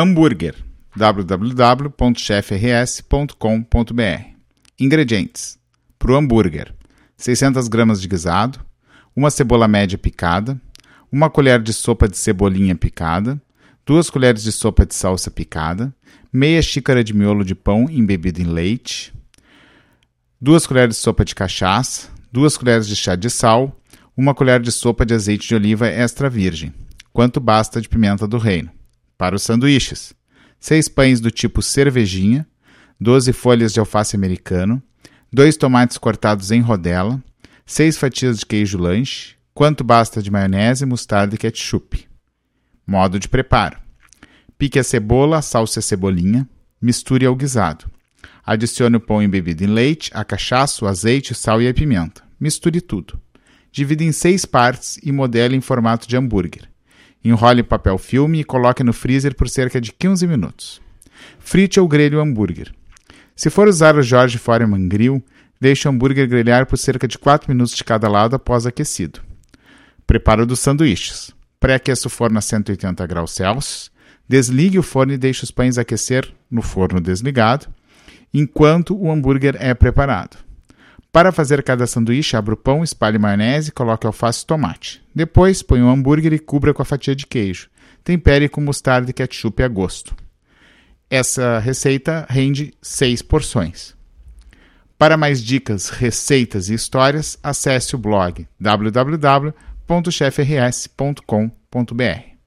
Hambúrguer www.chefrs.com.br Ingredientes: para o hambúrguer, 600 gramas de guisado, uma cebola média picada, uma colher de sopa de cebolinha picada, duas colheres de sopa de salsa picada, meia xícara de miolo de pão embebido em leite, duas colheres de sopa de cachaça, duas colheres de chá de sal, uma colher de sopa de azeite de oliva extra virgem, quanto basta de pimenta do reino. Para os sanduíches, seis pães do tipo cervejinha, 12 folhas de alface americano, dois tomates cortados em rodela, seis fatias de queijo lanche, quanto basta de maionese, mostarda e ketchup. Modo de preparo: pique a cebola, a salsa e a cebolinha, misture ao guisado. Adicione o pão embebido em leite, a cachaça, o azeite, sal e a pimenta. Misture tudo. Divida em seis partes e modele em formato de hambúrguer. Enrole em papel filme e coloque no freezer por cerca de 15 minutos. Frite ou grelhe o hambúrguer. Se for usar o George Foreman Grill, deixe o hambúrguer grelhar por cerca de 4 minutos de cada lado após aquecido. Preparo dos sanduíches. Pré-aqueça o forno a 180 graus Celsius. Desligue o forno e deixe os pães aquecer no forno desligado enquanto o hambúrguer é preparado. Para fazer cada sanduíche, abra o pão, espalhe maionese, coloque alface e tomate. Depois, ponha o hambúrguer e cubra com a fatia de queijo. Tempere com mostarda e ketchup a gosto. Essa receita rende 6 porções. Para mais dicas, receitas e histórias, acesse o blog www.chefrs.com.br.